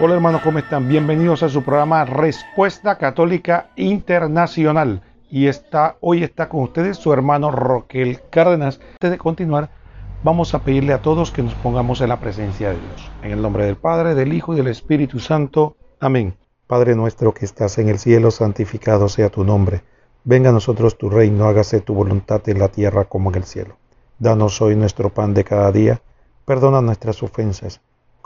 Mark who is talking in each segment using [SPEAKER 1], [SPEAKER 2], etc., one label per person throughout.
[SPEAKER 1] Hola hermanos, ¿cómo están? Bienvenidos a su programa Respuesta Católica Internacional. Y está, hoy está con ustedes su hermano Roquel Cárdenas. Antes de continuar, vamos a pedirle a todos que nos pongamos en la presencia de Dios. En el nombre del Padre, del Hijo y del Espíritu Santo. Amén. Padre nuestro que estás en el cielo, santificado sea tu nombre. Venga a nosotros tu reino, hágase tu voluntad en la tierra como en el cielo. Danos hoy nuestro pan de cada día. Perdona nuestras ofensas,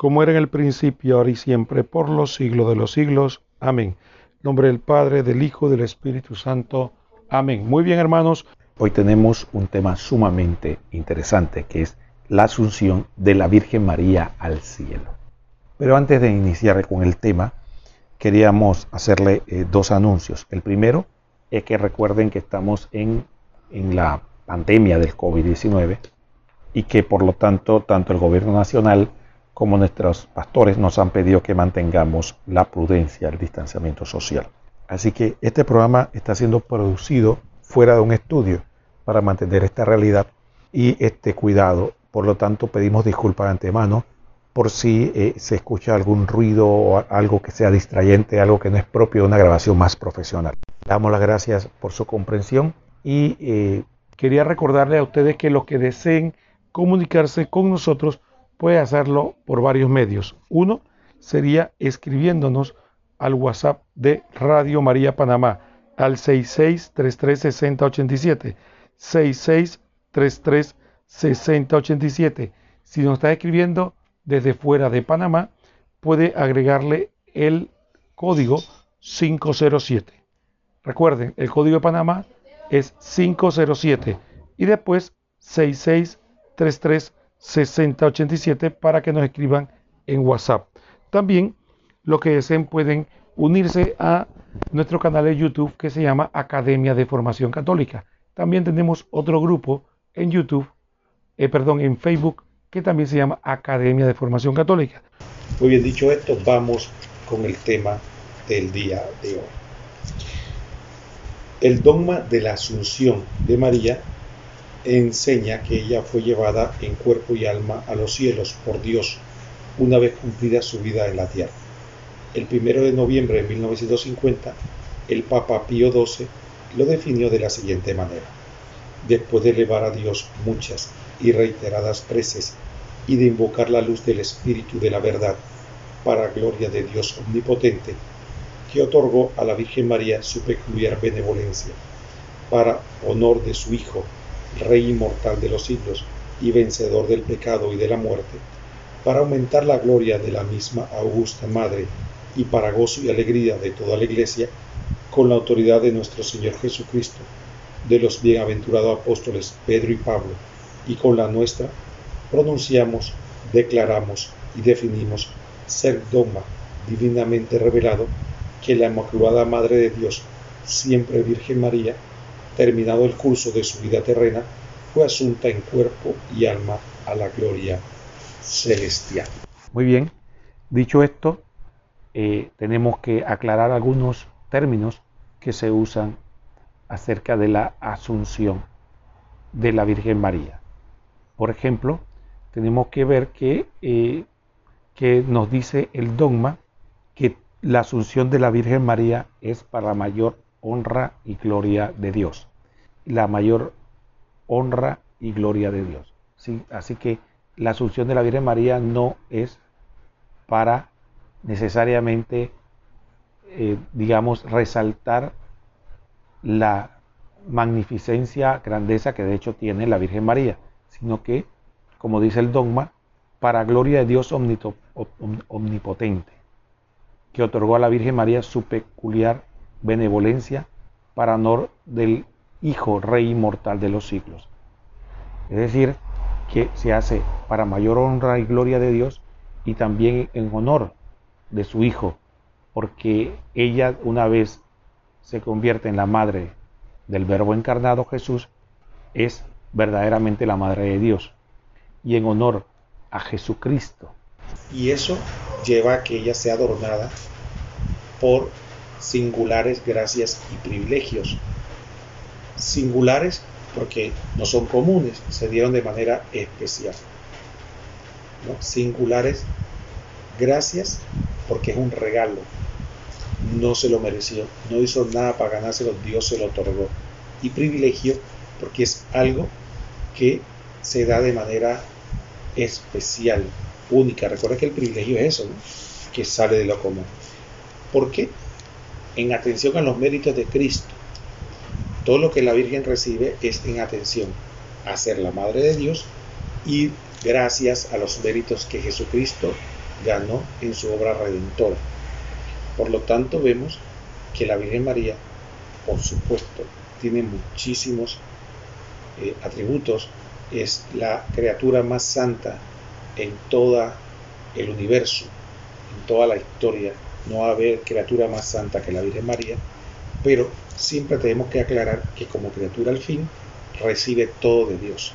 [SPEAKER 1] como era en el principio, ahora y siempre, por los siglos de los siglos. Amén. Nombre del Padre, del Hijo del Espíritu Santo. Amén. Muy bien, hermanos.
[SPEAKER 2] Hoy tenemos un tema sumamente interesante, que es la asunción de la Virgen María al cielo. Pero antes de iniciar con el tema, queríamos hacerle eh, dos anuncios. El primero es que recuerden que estamos en, en la pandemia del COVID-19 y que por lo tanto tanto el gobierno nacional como nuestros pastores nos han pedido que mantengamos la prudencia, el distanciamiento social. Así que este programa está siendo producido fuera de un estudio para mantener esta realidad y este cuidado por lo tanto, pedimos disculpas de antemano por si eh, se escucha algún ruido o algo que sea distrayente, algo que no es propio de una grabación más profesional. Damos las gracias por su comprensión y eh, quería recordarle a ustedes que los que deseen comunicarse con nosotros puede hacerlo por varios medios. Uno sería escribiéndonos al WhatsApp de Radio María Panamá al 66336087 6633 6087. Si nos está escribiendo desde fuera de Panamá, puede agregarle el código 507. Recuerden, el código de Panamá es 507 y después 6633 6087 para que nos escriban en WhatsApp. También lo que deseen pueden unirse a nuestro canal de YouTube que se llama Academia de Formación Católica. También tenemos otro grupo en YouTube eh, perdón, en Facebook, que también se llama Academia de Formación Católica.
[SPEAKER 1] Muy bien, dicho esto, vamos con el tema del día de hoy. El dogma de la Asunción de María enseña que ella fue llevada en cuerpo y alma a los cielos por Dios una vez cumplida su vida en la tierra. El primero de noviembre de 1950, el Papa Pío XII lo definió de la siguiente manera. Después de elevar a Dios muchas y reiteradas preces y de invocar la luz del Espíritu de la verdad para gloria de Dios omnipotente, que otorgó a la Virgen María su peculiar benevolencia, para honor de su Hijo, Rey inmortal de los siglos y vencedor del pecado y de la muerte, para aumentar la gloria de la misma augusta Madre y para gozo y alegría de toda la Iglesia, con la autoridad de nuestro Señor Jesucristo, de los bienaventurados apóstoles Pedro y Pablo, y con la nuestra pronunciamos, declaramos y definimos ser dogma divinamente revelado que la Inmaculada Madre de Dios, siempre Virgen María, terminado el curso de su vida terrena, fue asunta en cuerpo y alma a la gloria celestial.
[SPEAKER 2] Muy bien, dicho esto, eh, tenemos que aclarar algunos términos que se usan acerca de la asunción de la Virgen María. Por ejemplo, tenemos que ver que, eh, que nos dice el dogma que la asunción de la Virgen María es para mayor honra y gloria de Dios. La mayor honra y gloria de Dios. ¿sí? Así que la asunción de la Virgen María no es para necesariamente, eh, digamos, resaltar la magnificencia, grandeza que de hecho tiene la Virgen María, sino que, como dice el dogma, para gloria de Dios omnipotente, que otorgó a la Virgen María su peculiar benevolencia para honor del Hijo Rey inmortal de los siglos. Es decir, que se hace para mayor honra y gloria de Dios y también en honor de su Hijo,
[SPEAKER 3] porque ella una vez se convierte en la madre del Verbo encarnado Jesús, es verdaderamente la madre de Dios. Y en honor a Jesucristo.
[SPEAKER 2] Y eso lleva a que ella sea adornada por singulares gracias y privilegios. Singulares porque no son comunes, se dieron de manera especial. Singulares gracias porque es un regalo, no se lo mereció, no hizo nada para ganárselo, Dios se lo otorgó. Y privilegio porque es algo que se da de manera especial, única. Recuerda que el privilegio es eso, que sale de lo común. ¿Por qué? En atención a los méritos de Cristo. Todo lo que la Virgen recibe es en atención a ser la Madre de Dios y gracias a los méritos que Jesucristo ganó en su obra redentora. Por lo tanto, vemos que la Virgen María, por supuesto, tiene muchísimos eh, atributos, es la criatura más santa en todo el universo, en toda la historia. No va a haber criatura más santa que la Virgen María, pero siempre tenemos que aclarar que como criatura al fin recibe todo de Dios.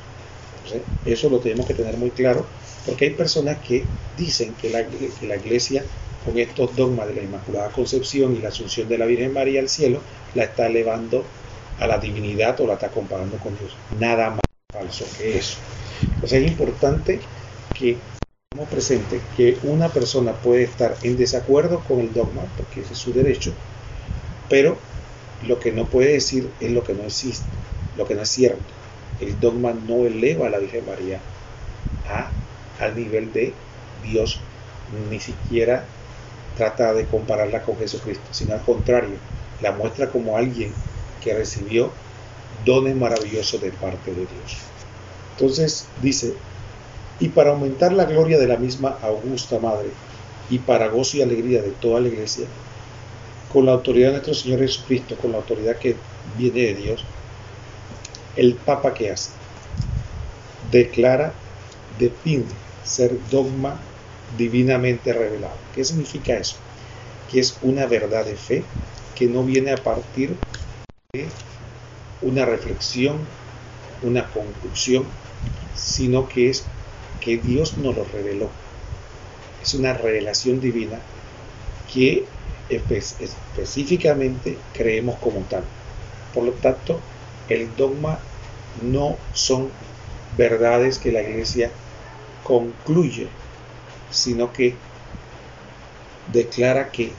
[SPEAKER 2] eso lo tenemos que tener muy claro, porque hay personas que dicen que la, que la iglesia con estos dogmas de la Inmaculada Concepción y la Asunción de la Virgen María al cielo, la está elevando a la divinidad o la está comparando con Dios. Nada más falso que eso. Entonces es importante que tengamos presente que una persona puede estar en desacuerdo con el dogma, porque ese es su derecho, pero lo que no puede decir es lo que no existe, lo que no es cierto. El dogma no eleva a la Virgen María a, al nivel de Dios, ni siquiera trata de compararla con Jesucristo, sino al contrario, la muestra como alguien que recibió dones maravillosos de parte de Dios. Entonces dice, y para aumentar la gloria de la misma augusta Madre, y para gozo y alegría de toda la iglesia, con la autoridad de nuestro Señor Jesucristo, con la autoridad que viene de Dios, el Papa que hace, declara, define ser dogma divinamente revelado. ¿Qué significa eso? Que es una verdad de fe que no viene a partir de una reflexión, una conclusión, sino que es que Dios nos lo reveló. Es una revelación divina que específicamente creemos como tal. Por lo tanto, el dogma no son verdades que la iglesia concluye sino que declara que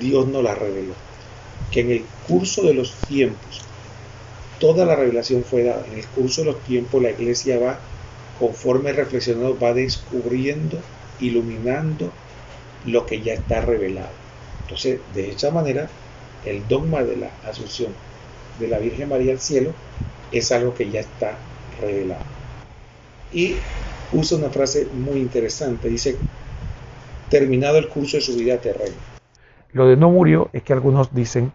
[SPEAKER 2] Dios no la reveló, que en el curso de los tiempos, toda la revelación fue dada, en el curso de los tiempos la iglesia va, conforme reflexionando, va descubriendo, iluminando lo que ya está revelado. Entonces, de esa manera, el dogma de la asunción de la Virgen María al cielo es algo que ya está revelado. Y usa una frase muy interesante. Dice, terminado el curso de su vida terrena.
[SPEAKER 3] Lo de no murió es que algunos dicen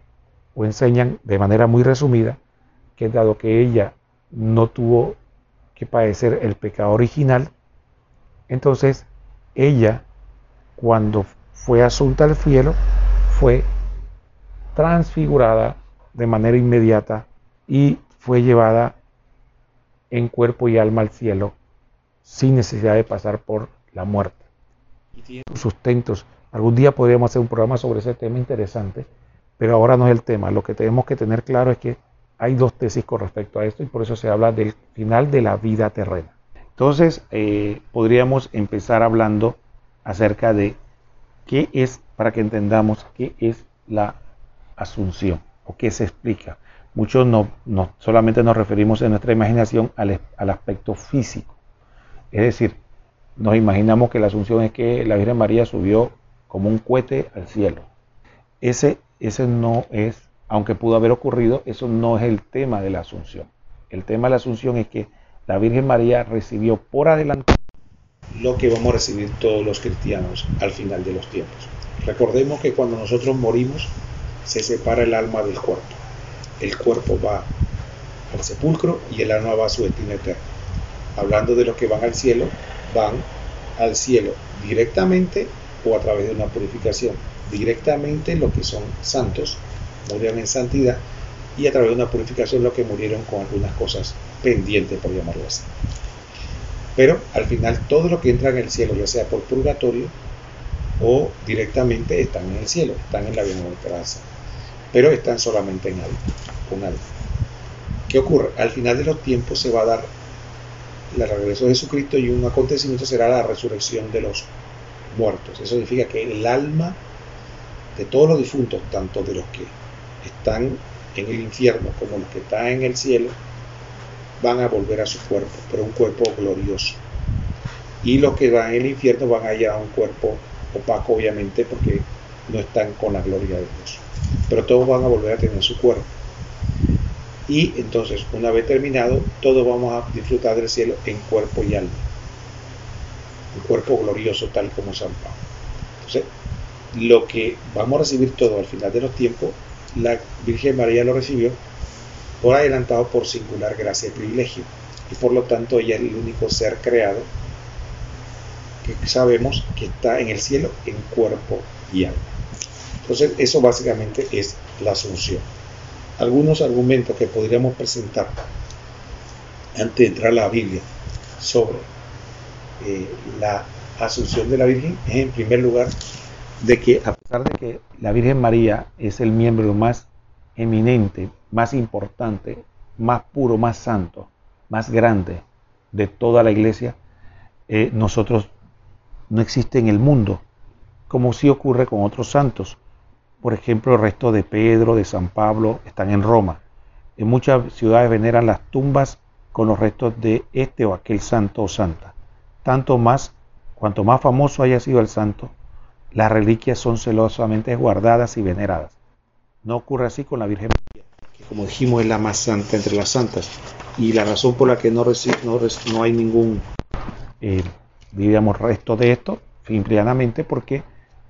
[SPEAKER 3] o enseñan de manera muy resumida que dado que ella no tuvo que padecer el pecado original, entonces ella cuando fue asunta al cielo fue transfigurada de manera inmediata y fue llevada en cuerpo y alma al cielo sin necesidad de pasar por la muerte. Sustentos. Algún día podríamos hacer un programa sobre ese tema interesante, pero ahora no es el tema. Lo que tenemos que tener claro es que hay dos tesis con respecto a esto y por eso se habla del final de la vida terrena. Entonces, eh, podríamos empezar hablando acerca de qué es, para que entendamos qué es la asunción o qué se explica. Muchos no, solamente nos referimos en nuestra imaginación al aspecto físico es decir, nos imaginamos que la asunción es que la Virgen María subió como un cohete al cielo. Ese, ese no es, aunque pudo haber ocurrido, eso no es el tema de la asunción. El tema de la asunción es que la Virgen María recibió por adelante
[SPEAKER 2] lo que vamos a recibir todos los cristianos al final de los tiempos. Recordemos que cuando nosotros morimos se separa el alma del cuerpo. El cuerpo va al sepulcro y el alma va a su destino eterno hablando de los que van al cielo, van al cielo directamente o a través de una purificación. directamente lo que son santos, murieron en santidad, y a través de una purificación lo que murieron con algunas cosas pendientes, por llamarlo así. Pero al final todo lo que entra en el cielo, ya sea por purgatorio o directamente, están en el cielo, están en la bienaventuranza, pero están solamente en algo, con algo. ¿Qué ocurre? Al final de los tiempos se va a dar el regreso de Jesucristo y un acontecimiento será la resurrección de los muertos. Eso significa que el alma de todos los difuntos, tanto de los que están en el infierno como los que están en el cielo, van a volver a su cuerpo, pero un cuerpo glorioso. Y los que van el infierno van a ir a un cuerpo opaco, obviamente, porque no están con la gloria de Dios. Pero todos van a volver a tener su cuerpo. Y entonces, una vez terminado, todos vamos a disfrutar del cielo en cuerpo y alma. Un cuerpo glorioso tal como San Pablo. Entonces, lo que vamos a recibir todo al final de los tiempos, la Virgen María lo recibió por adelantado por singular gracia y privilegio. Y por lo tanto ella es el único ser creado que sabemos que está en el cielo en cuerpo y alma. Entonces eso básicamente es la asunción algunos argumentos que podríamos presentar antes de entrar a la Biblia sobre eh, la asunción de la Virgen es en primer lugar de que a pesar de que la Virgen María es el miembro más eminente, más importante, más puro, más santo, más grande de toda la iglesia, eh, nosotros no existe en el mundo, como sí ocurre con otros santos. Por ejemplo, el resto de Pedro, de San Pablo, están en Roma. En muchas ciudades veneran las tumbas con los restos de este o aquel santo o santa. Tanto más, cuanto más famoso haya sido el santo, las reliquias son celosamente guardadas y veneradas. No ocurre así con la Virgen María, como dijimos es la más santa entre las santas. Y la razón por la que no, no, no hay ningún, eh, diríamos, resto de esto, simplemente porque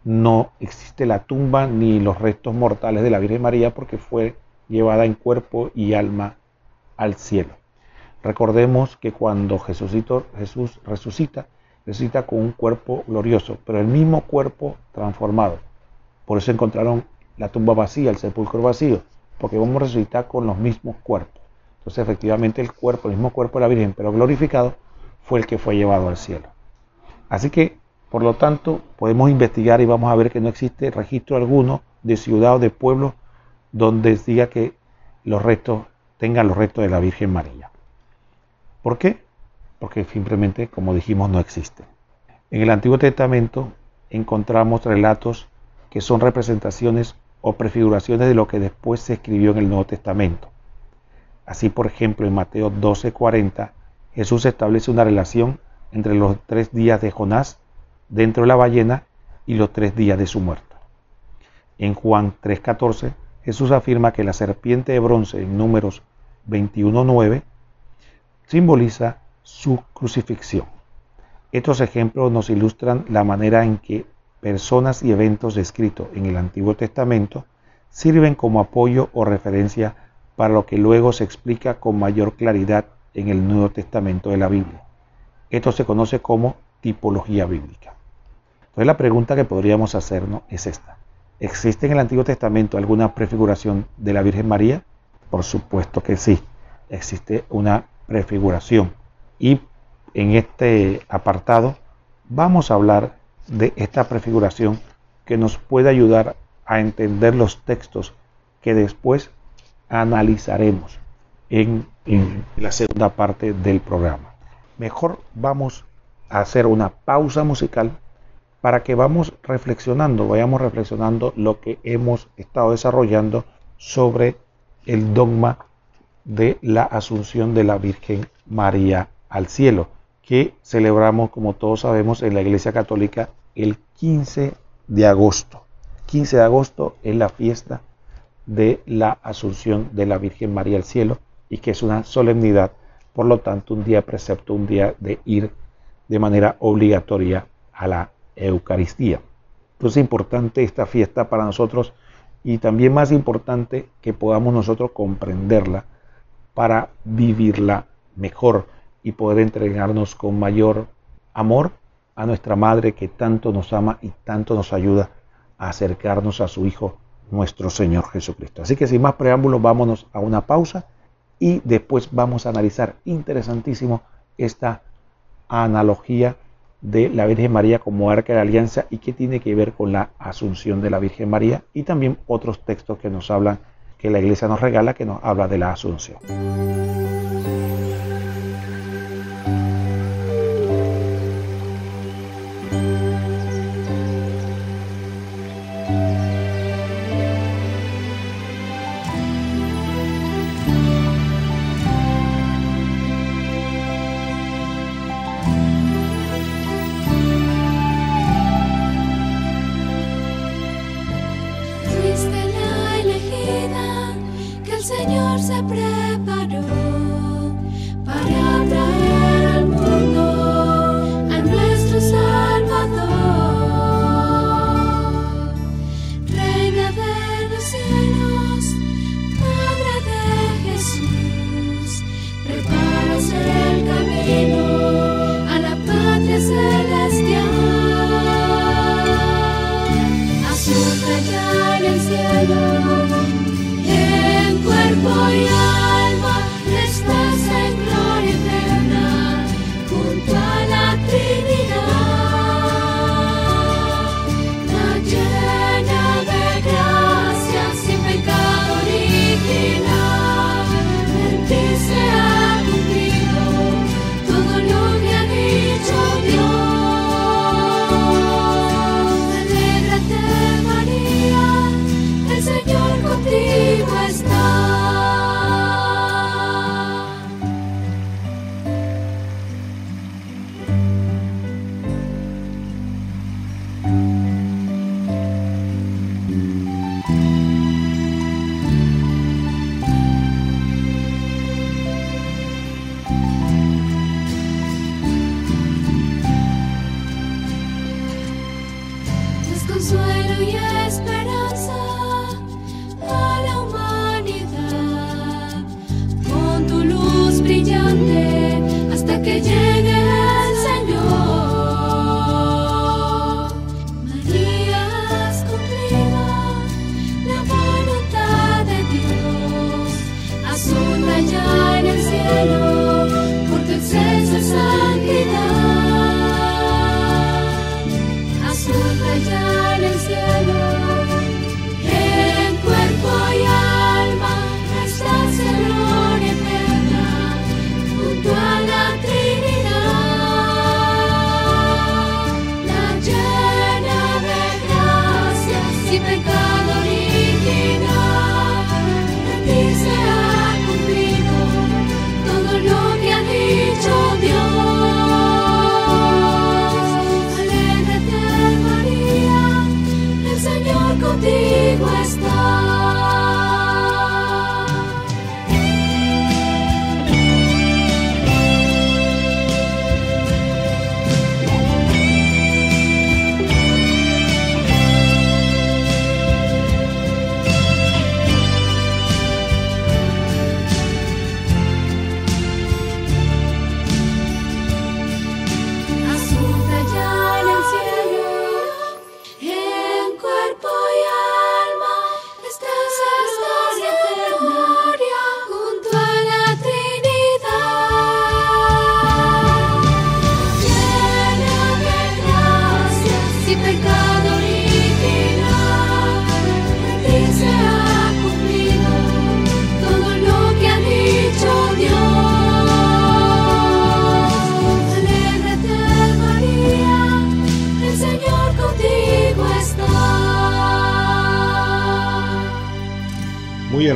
[SPEAKER 2] no existe la tumba ni los restos mortales de la Virgen María porque fue llevada en cuerpo y alma al cielo. Recordemos que cuando Jesús resucita, resucita con un cuerpo glorioso, pero el mismo cuerpo transformado. Por eso encontraron la tumba vacía, el sepulcro vacío, porque vamos a resucitar con los mismos cuerpos. Entonces efectivamente el cuerpo, el mismo cuerpo de la Virgen, pero glorificado, fue el que fue llevado al cielo. Así que por lo tanto, podemos investigar y vamos a ver que no existe registro alguno de ciudad o de pueblo donde diga que los restos tengan los restos de la Virgen María. ¿Por qué? Porque simplemente, como dijimos, no existe. En el Antiguo Testamento encontramos relatos que son representaciones o prefiguraciones de lo que después se escribió en el Nuevo Testamento. Así, por ejemplo, en Mateo 12:40, Jesús establece una relación entre los tres días de Jonás dentro de la ballena y los tres días de su muerte. En Juan 3.14, Jesús afirma que la serpiente de bronce en números 21.9 simboliza su crucifixión. Estos ejemplos nos ilustran la manera en que personas y eventos descritos en el Antiguo Testamento sirven como apoyo o referencia para lo que luego se explica con mayor claridad en el Nuevo Testamento de la Biblia. Esto se conoce como tipología bíblica. Entonces la pregunta que podríamos hacernos es esta. ¿Existe en el Antiguo Testamento alguna prefiguración de la Virgen María? Por supuesto que sí, existe una prefiguración. Y en este apartado vamos a hablar de esta prefiguración que nos puede ayudar a entender los textos que después analizaremos en, la segunda parte del programa. Mejor vamos a hacer una pausa musical para que vamos reflexionando, vayamos reflexionando lo que hemos estado desarrollando sobre el dogma de la asunción de la Virgen María al cielo, que celebramos, como todos sabemos, en la Iglesia Católica el 15 de agosto. 15 de agosto es la fiesta de la asunción de la Virgen María al cielo y que es una solemnidad, por lo tanto un día precepto, un día de ir de manera obligatoria a la Eucaristía. Entonces es importante esta fiesta para nosotros y también más importante que podamos nosotros comprenderla para vivirla mejor y poder entregarnos con mayor amor a nuestra Madre que tanto nos ama y tanto nos ayuda
[SPEAKER 4] acercarnos a su Hijo, nuestro Señor Jesucristo. Así que sin más preámbulos, vámonos a una pausa y después vamos a analizar interesantísimo esta analogía de la Virgen María como arca de alianza y qué tiene que ver con la asunción de la Virgen María y también otros textos que nos hablan, que la iglesia nos regala, que nos habla de la asunción.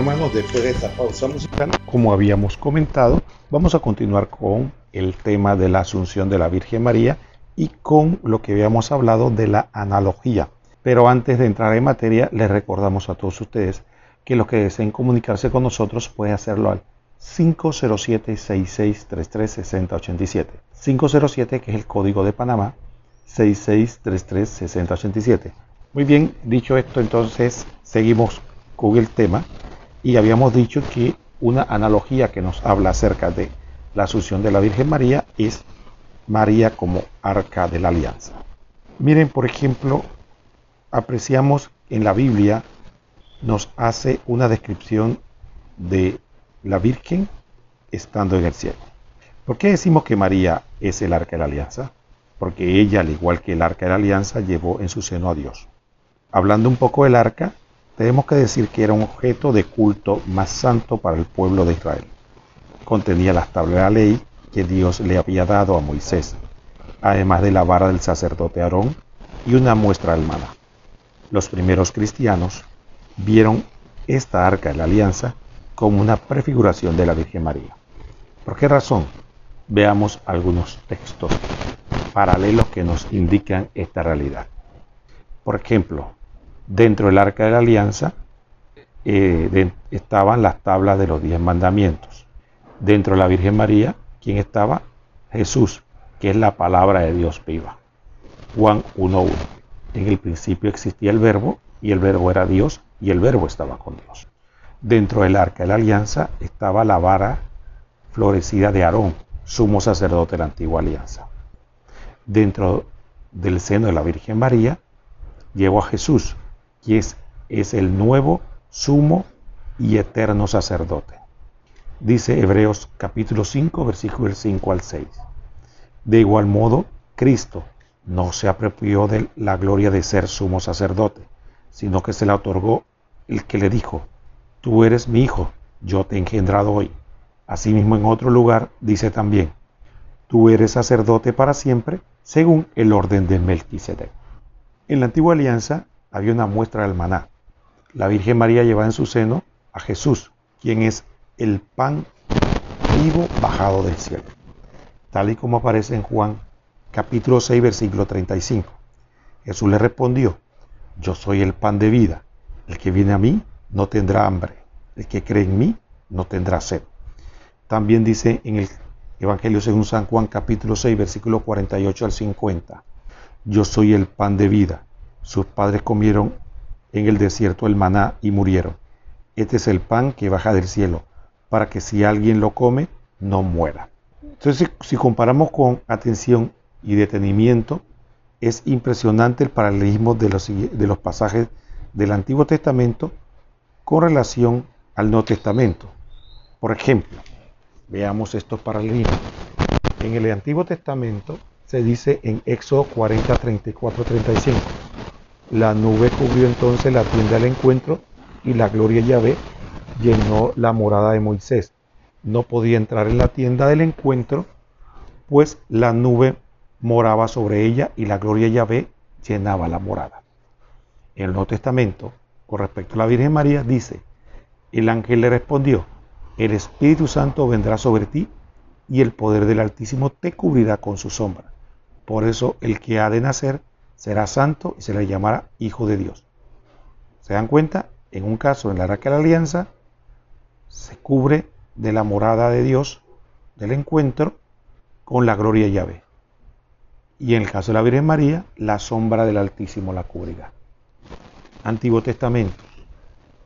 [SPEAKER 4] Hermanos, después de esta pausa musical, como habíamos comentado, vamos a continuar con el tema de la Asunción de la Virgen María y con lo que habíamos hablado de la analogía. Pero antes de entrar en materia, les recordamos a todos ustedes que los que deseen comunicarse con nosotros pueden hacerlo al 507-6633-6087. 507 que es el código de Panamá, 6633-6087. Muy bien, dicho esto, entonces seguimos con el tema y habíamos dicho que una analogía que nos habla acerca de la asunción de la Virgen María es María como arca de la alianza. Miren, por ejemplo,
[SPEAKER 2] apreciamos en la Biblia, nos hace una descripción de la Virgen estando en el cielo. ¿Por qué decimos que María es el arca de la alianza? Porque ella, al igual que el arca de la alianza, llevó en su seno a Dios. Hablando un poco del arca, tenemos que decir que era un objeto de culto más santo para el pueblo de Israel. Contenía las tablas de la ley que Dios le había dado a Moisés, además de la vara del sacerdote Aarón y una muestra del maná. Los primeros cristianos vieron esta arca de la alianza como una prefiguración de la Virgen María. ¿Por qué razón? Veamos algunos textos paralelos que nos indican esta realidad. Por ejemplo, dentro del arca de la alianza eh, estaban las tablas de los diez mandamientos. Dentro de la Virgen María, ¿quién estaba? Jesús, que es la palabra de Dios viva. Juan 1.1. En el principio existía el verbo y el verbo era Dios y el verbo estaba con Dios. Dentro del arca de la alianza estaba la vara florecida de Aarón, sumo sacerdote de la antigua alianza. Dentro del seno de la Virgen María llevó a Jesús, es, el nuevo sumo y eterno sacerdote. Dice Hebreos capítulo 5, versículos 5 al 6. De igual modo, Cristo no se apropió de la gloria de ser sumo sacerdote, sino que se le otorgó el que le dijo, tú eres mi hijo, yo te he engendrado hoy. Asimismo en otro lugar dice también, tú eres sacerdote para siempre, según el orden de Melquisedec. En la antigua alianza había una muestra del maná. La Virgen María llevaba en su seno a Jesús, quien es el pan vivo bajado del cielo, tal y como aparece en Juan capítulo 6, versículo 35. Jesús le respondió, yo soy el pan de vida, el que viene a mí no tendrá hambre, el que cree en mí no tendrá sed. También dice en el Evangelio según San Juan capítulo 6, versículo 48 al 50, yo soy el pan de vida. Sus padres comieron en el desierto el maná y murieron. Este es el pan que baja del cielo, para que si alguien lo come, no muera. Entonces, si comparamos con atención y detenimiento, es impresionante el paralelismo de los, pasajes del Antiguo Testamento con relación al Nuevo Testamento. Por ejemplo, veamos estos paralelismos. En el Antiguo Testamento se dice en Éxodo 40, 34, 35, la nube cubrió entonces la tienda del encuentro y la gloria de Yahvé llenó la morada de Moisés. No podía entrar en la tienda del encuentro, pues la nube moraba sobre ella y la gloria de Yahvé llenaba la morada. En el Nuevo Testamento, con respecto a la Virgen María, dice, el ángel le respondió, el Espíritu Santo vendrá sobre ti y el poder del Altísimo te cubrirá con su sombra. Por eso el que ha de nacer será santo y se le llamará Hijo de Dios. ¿Se dan cuenta? En un caso, en la Arca de la Alianza, se cubre de la morada de Dios, del encuentro, con la gloria de Yahvé y en el caso de la Virgen María, la sombra del Altísimo la cubrirá. Antiguo Testamento,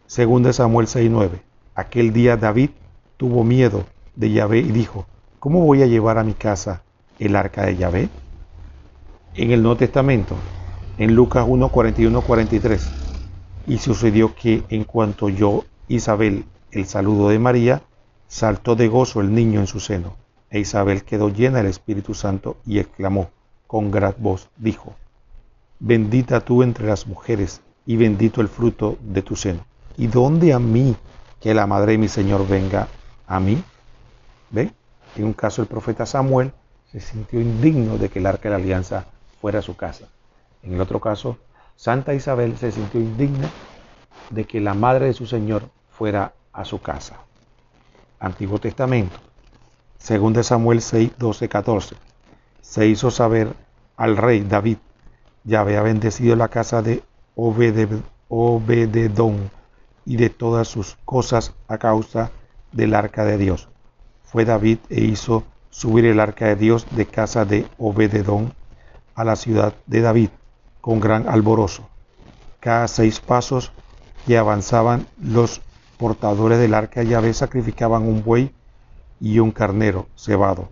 [SPEAKER 2] 2 Samuel 6:9. Aquel día David tuvo miedo de Yahvé y dijo, ¿cómo voy a llevar a mi casa el arca de Yahvé? En el Nuevo Testamento, en Lucas 1, 41, 43. Y sucedió que en cuanto yo, Isabel, el saludo de María, saltó de gozo el niño en su seno, e Isabel quedó llena del Espíritu Santo y exclamó, con gran voz dijo, Bendita tú entre las mujeres, y bendito el fruto de tu seno. ¿Y dónde a mí que la madre de mi Señor venga a mí? ¿Ve? En un caso el profeta Samuel se sintió indigno de que el arca de la alianza fuera a su casa. En el otro caso, Santa Isabel se sintió indigna de que la madre de su Señor fuera a su casa. Antiguo Testamento, 2 Samuel 6, 12, 14 se hizo saber al rey David, ya había bendecido la casa de Obededón y de todas sus cosas a causa del arca de Dios. Fue David e hizo subir el arca de Dios de casa de Obededón a la ciudad de David con gran alborozo. Cada seis pasos que avanzaban los portadores del arca de Yahvé sacrificaban un buey y un carnero cebado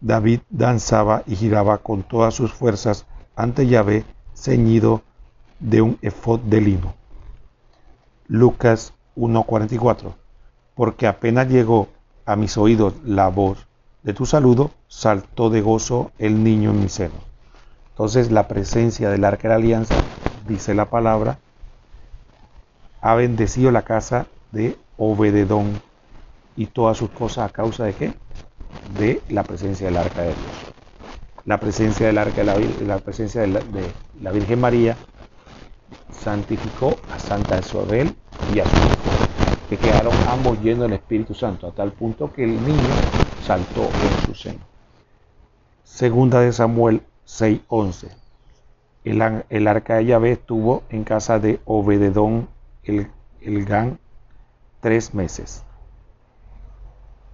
[SPEAKER 2] David danzaba y giraba con todas sus fuerzas ante Yahvé, ceñido de un efod de lino. Lucas 1:44 Porque apenas llegó a mis oídos la voz de tu saludo, saltó de gozo el niño en mi seno. Entonces la presencia del arca de la alianza, dice la palabra, ha bendecido la casa de Obededón y todas sus cosas a causa de qué? De la presencia del arca de Dios. La presencia del arca de la, la presencia de la, Virgen María santificó a Santa Isabel y a su hijo, que quedaron ambos llenos del Espíritu Santo, a tal punto que el niño saltó en su seno. Segunda de Samuel 6:11. El, el, arca de Yahvé estuvo en casa de Obededón el, el Gan tres meses.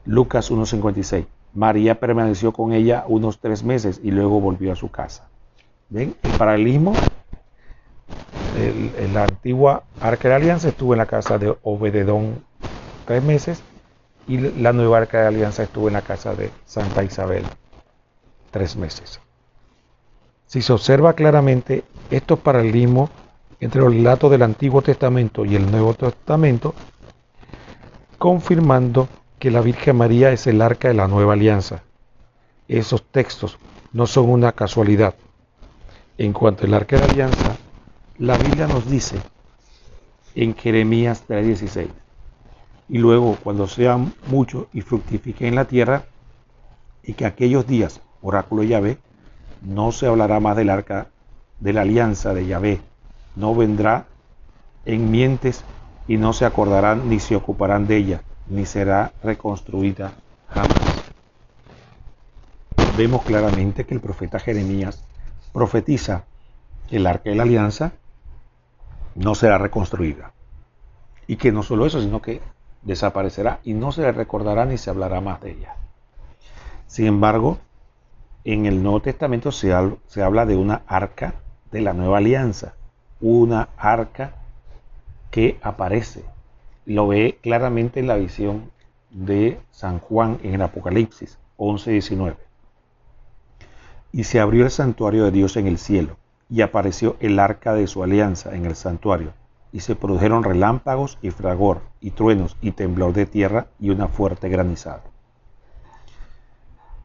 [SPEAKER 2] Lucas 1.56. María permaneció con ella unos tres meses y luego volvió a su casa. ¿Ven? El paralelismo. El, la antigua Arca de Alianza estuvo en la casa de Obededón tres meses y la nueva Arca de Alianza estuvo en la casa de Santa Isabel tres meses. Si se observa claramente estos paralelismos entre los relatos del Antiguo Testamento y el Nuevo Testamento, confirmando que la Virgen María es el arca de la nueva alianza. Esos textos no son una casualidad. En cuanto al arca de la alianza, la Biblia nos dice en Jeremías 3:16, y luego cuando sean muchos y fructifiquen en la tierra, y que aquellos días, oráculo Yahvé, no se hablará más del arca de la alianza de Yahvé, no vendrá en mientes y no se acordarán ni se ocuparán de ella, ni será reconstruida jamás. Vemos claramente que el profeta Jeremías profetiza que el arca de la alianza no será reconstruida. Y que no solo eso, sino que desaparecerá y no se le recordará ni se hablará más de ella. Sin embargo, en el Nuevo Testamento se, habla de una arca de la nueva alianza, una arca que aparece lo ve claramente en la visión de San Juan en el Apocalipsis 11:19. Y se abrió el santuario de Dios en el cielo, y apareció el arca de su alianza en el santuario, y se produjeron relámpagos y fragor, y truenos, y temblor de tierra, y una fuerte granizada.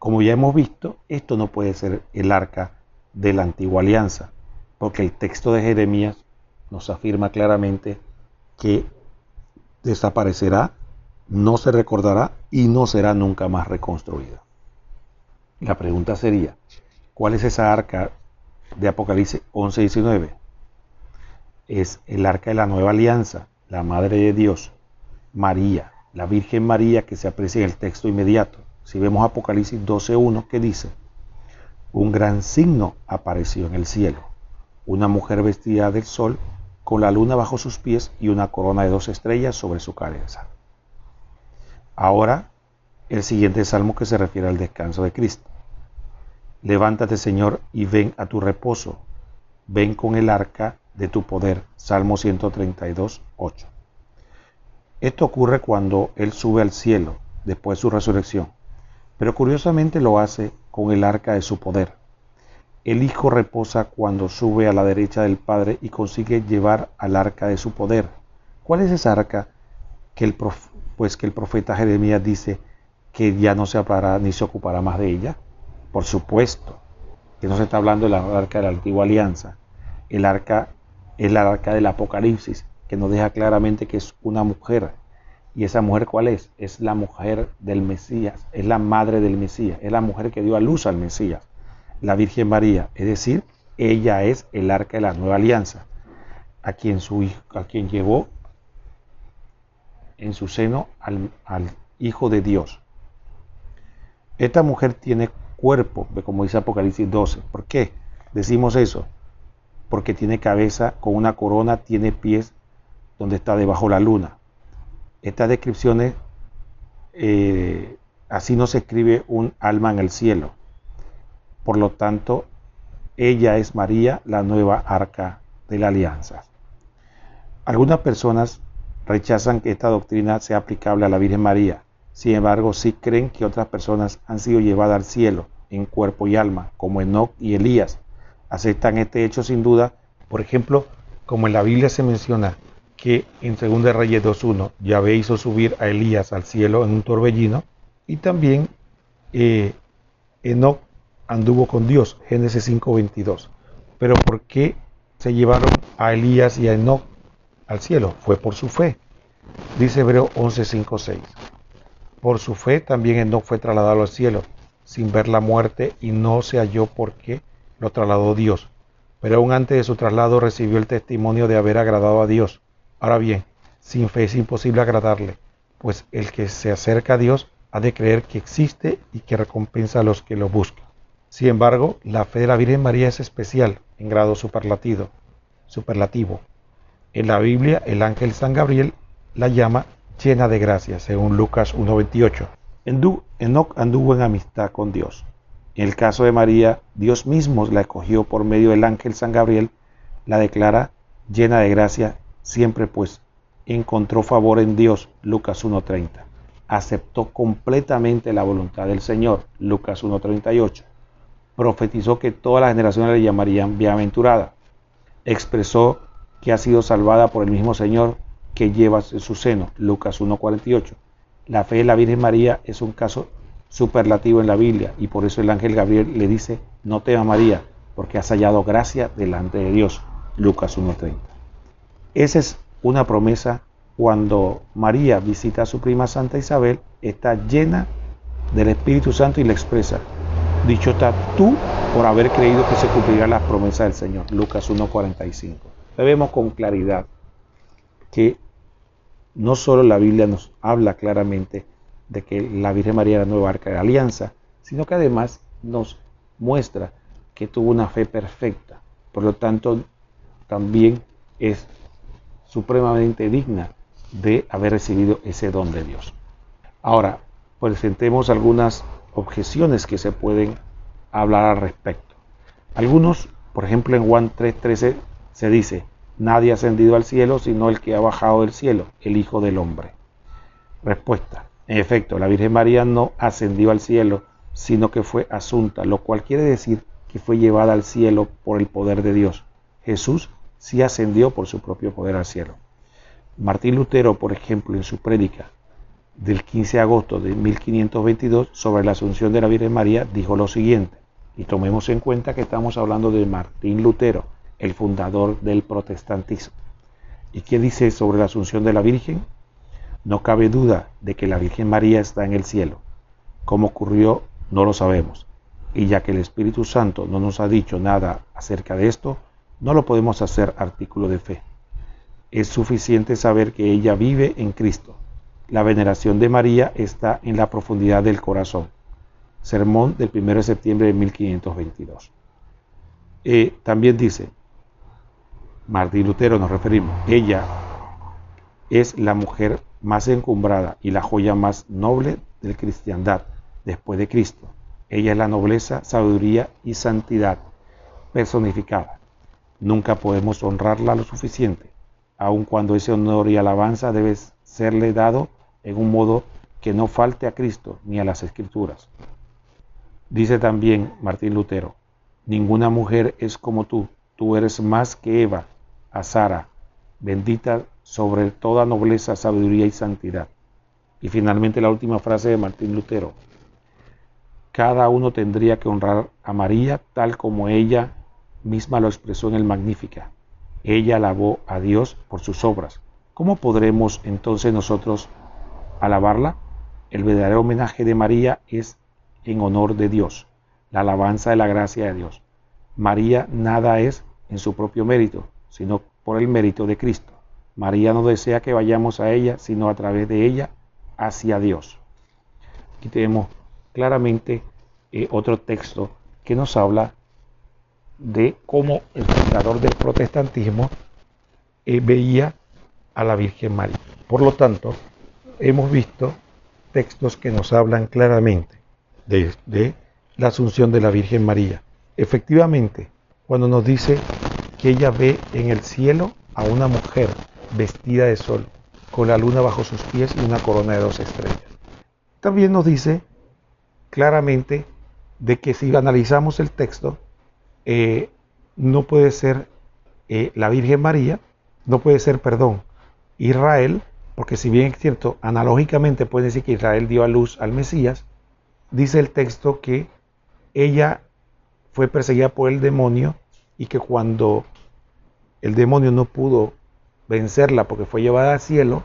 [SPEAKER 2] Como ya hemos visto, esto no puede ser el arca de la antigua alianza, porque el texto de Jeremías nos afirma claramente que desaparecerá, no se recordará y no será nunca más reconstruida. La pregunta sería, ¿cuál es esa arca de Apocalipsis 11 y 19? Es el arca de la nueva alianza, la Madre de Dios, María, la Virgen María que se aprecia en el texto inmediato. Si vemos Apocalipsis 12.1 que dice, un gran signo apareció en el cielo, una mujer vestida del sol con la luna bajo sus pies y una corona de dos estrellas sobre su cabeza. Ahora, el siguiente salmo que se refiere al descanso de Cristo. Levántate, Señor, y ven a tu reposo. Ven con el arca de tu poder. Salmo 132, 8. Esto ocurre cuando Él sube al cielo después de su resurrección, pero curiosamente lo hace con el arca de su poder. El Hijo reposa cuando sube a la derecha del Padre y consigue llevar al arca de su poder. ¿Cuál es esa arca que el, pues que el profeta Jeremías dice que ya no se hablará ni se ocupará más de ella? Por supuesto, que no se está hablando de la arca de la antigua alianza. El arca es la arca del Apocalipsis, que nos deja claramente que es una mujer. ¿Y esa mujer cuál es? Es la mujer del Mesías, es la madre del Mesías, es la mujer que dio a luz al Mesías la Virgen María, es decir, ella es el arca de la nueva alianza, a quien, su hijo, a quien llevó en su seno al, al Hijo de Dios. Esta mujer tiene cuerpo, como dice Apocalipsis 12. ¿Por qué decimos eso? Porque tiene cabeza con una corona, tiene pies donde está debajo la luna. Estas descripciones, eh, así no se escribe un alma en el cielo. Por lo tanto, ella es María, la nueva arca de la alianza. Algunas personas rechazan que esta doctrina sea aplicable a la Virgen María. Sin embargo, sí creen que otras personas han sido llevadas al cielo en cuerpo y alma, como Enoch y Elías. Aceptan este hecho sin duda, por ejemplo, como en la Biblia se menciona que en 2 Reyes 2.1 Yahvé hizo subir a Elías al cielo en un torbellino, y también eh, Enoch anduvo con Dios, Génesis 5.22. Pero ¿por qué se llevaron a Elías y a Enoch al cielo? Fue por su fe. Dice Hebreo 11.5.6. Por su fe también Enoch fue trasladado al cielo, sin ver la muerte, y no se halló por qué lo trasladó Dios. Pero aún antes de su traslado recibió el testimonio de haber agradado a Dios. Ahora bien, sin fe es imposible agradarle, pues el que se acerca a Dios ha de creer que existe y que recompensa a los que lo buscan. Sin embargo, la fe de la Virgen María es especial en grado superlativo. superlativo. En la Biblia, el ángel San Gabriel la llama llena de gracia, según Lucas 1.28. Enoch anduvo en amistad con Dios. En el caso de María, Dios mismo la escogió por medio del ángel San Gabriel, la declara llena de gracia, siempre pues encontró favor en Dios, Lucas 1.30. Aceptó completamente la voluntad del Señor, Lucas 1.38. Profetizó que todas las generaciones le llamarían bienaventurada. Expresó que ha sido salvada por el mismo Señor que lleva en su seno, Lucas 1.48. La fe de la Virgen María es un caso superlativo en la Biblia y por eso el ángel Gabriel le dice, no temas María, porque has hallado gracia delante de Dios. Lucas 1.30. Esa es una promesa cuando María visita a su prima Santa Isabel, está llena del Espíritu Santo y le expresa, dicho está tú por haber creído que se cumplirán las promesas del Señor. Lucas 1.45. Vemos con claridad que no solo la Biblia nos habla claramente de que la Virgen María era nueva arca de alianza, sino que además nos muestra que tuvo una fe perfecta. Por lo tanto, también es supremamente digna de haber recibido ese don de Dios. Ahora, presentemos algunas objeciones que se pueden hablar al respecto. Algunos, por ejemplo, en Juan 3:13 se dice, nadie ha ascendido al cielo sino el que ha bajado del cielo, el Hijo del Hombre. Respuesta, en efecto, la Virgen María no ascendió al cielo, sino que fue asunta, lo cual quiere decir que fue llevada al cielo por el poder de Dios. Jesús sí ascendió por su propio poder al cielo. Martín Lutero, por ejemplo, en su prédica del 15 de agosto de 1522 sobre la asunción de la Virgen María, dijo lo siguiente, y tomemos en cuenta que estamos hablando de Martín Lutero, el fundador del protestantismo. ¿Y qué dice sobre la asunción de la Virgen? No cabe duda de que la Virgen María está en el cielo. ¿Cómo ocurrió? No lo sabemos. Y ya que el Espíritu Santo no nos ha dicho nada acerca de esto, no lo podemos hacer artículo de fe. Es suficiente saber que ella vive en Cristo. La veneración de María está en la profundidad del corazón. Sermón del 1 de septiembre de 1522. Eh, también dice, Martín Lutero nos referimos, ella es la mujer más encumbrada y la joya más noble de cristiandad después de Cristo. Ella es la nobleza, sabiduría y santidad personificada. Nunca podemos honrarla lo suficiente, aun cuando ese honor y alabanza debe serle dado en un modo que no falte a Cristo ni a las Escrituras. Dice también Martín Lutero, ninguna mujer es como tú, tú eres más que Eva, a Sara, bendita sobre toda nobleza, sabiduría y santidad. Y finalmente la última frase de Martín Lutero. Cada uno tendría que honrar a María tal como ella misma lo expresó en el Magnífica. Ella alabó a Dios por sus obras. ¿Cómo podremos entonces nosotros alabarla? El verdadero homenaje de María es en honor de Dios, la alabanza de la gracia de Dios. María nada es en su propio mérito, sino por el mérito de Cristo. María no desea que vayamos a ella, sino a través de ella hacia Dios. Aquí tenemos claramente eh, otro texto que nos habla de cómo el fundador del protestantismo eh, veía a la Virgen María. Por lo tanto, hemos visto textos que nos hablan claramente de, de la asunción de la Virgen María. Efectivamente, cuando nos dice que ella ve en el cielo a una mujer vestida de sol, con la luna bajo sus pies y una corona de dos estrellas. También nos dice claramente de que si analizamos el texto, eh, no puede ser eh, la Virgen María, no puede ser, perdón, Israel, porque si bien es cierto, analógicamente puede decir que Israel dio a luz al Mesías, dice el texto que ella fue perseguida por el demonio y que cuando el demonio no pudo vencerla porque fue llevada al cielo,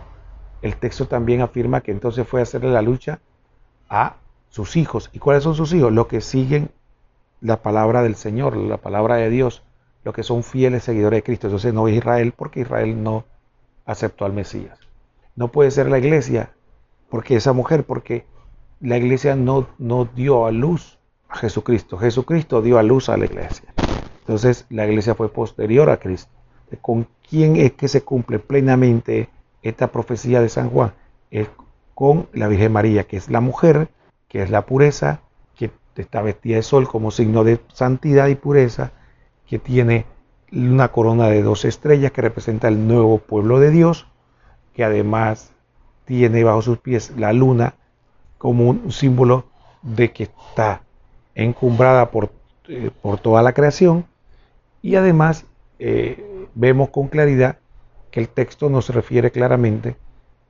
[SPEAKER 2] el texto también afirma que entonces fue a hacerle la lucha a sus hijos. ¿Y cuáles son sus hijos? Los que siguen la palabra del Señor, la palabra de Dios, los que son fieles seguidores de Cristo. Entonces no es Israel porque Israel no aceptó al Mesías. No puede ser la iglesia porque esa mujer, porque la iglesia no, no dio a luz a Jesucristo. Jesucristo dio a luz a la iglesia. Entonces la iglesia fue posterior a Cristo. ¿Con quién es que se cumple plenamente esta profecía de San Juan? Es con la Virgen María, que es la mujer, que es la pureza, está vestida de sol como signo de santidad y pureza, que tiene una corona de dos estrellas que representa el nuevo pueblo de Dios, que además tiene bajo sus pies la luna como un símbolo de que está encumbrada por, eh, por toda la creación. Y además eh, vemos con claridad que el texto nos refiere claramente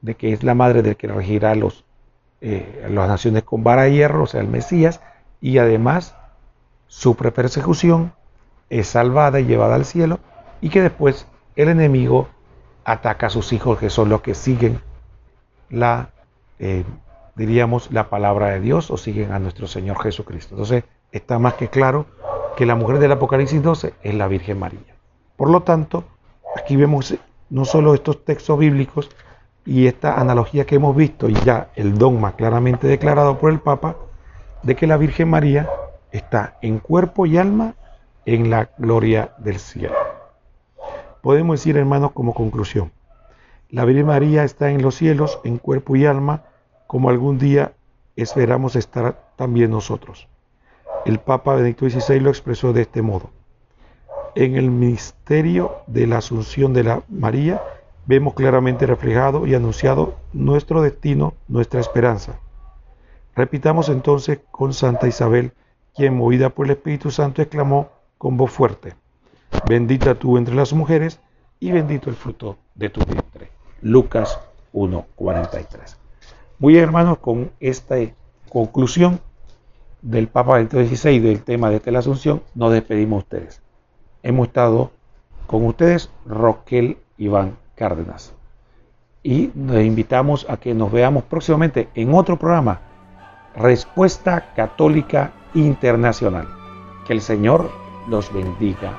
[SPEAKER 2] de que es la madre del que regirá los, eh, las naciones con vara y hierro, o sea, el Mesías, y además su persecución es salvada y llevada al cielo, y que después el enemigo ataca a sus hijos, que son los que siguen la, eh, diríamos, la palabra de Dios o siguen a nuestro Señor Jesucristo. Entonces, está más que claro que la mujer del Apocalipsis 12 es la Virgen María. Por lo tanto, aquí vemos no solo estos textos bíblicos y esta analogía que hemos visto y ya el dogma claramente declarado por el Papa de que la Virgen María está en cuerpo y alma en la gloria del cielo. Podemos decir, hermanos, como conclusión, la Virgen María está en los cielos en cuerpo y alma como algún día esperamos estar también nosotros. El Papa Benedicto XVI lo expresó de este modo. En el misterio de la Asunción de la María vemos claramente reflejado y anunciado nuestro destino, nuestra esperanza. Repitamos entonces con Santa Isabel, quien movida por el Espíritu Santo exclamó con voz fuerte, bendita tú entre las mujeres y bendito el fruto de tu vientre. Lucas 1.43. Muy bien, hermanos, con esta conclusión del Papa Benedicto XVI del tema de la Asunción, nos despedimos ustedes. Hemos estado con ustedes Roquel Iván Cárdenas. Y nos invitamos a que nos veamos próximamente en otro programa, Respuesta Católica Internacional. Que el Señor los bendiga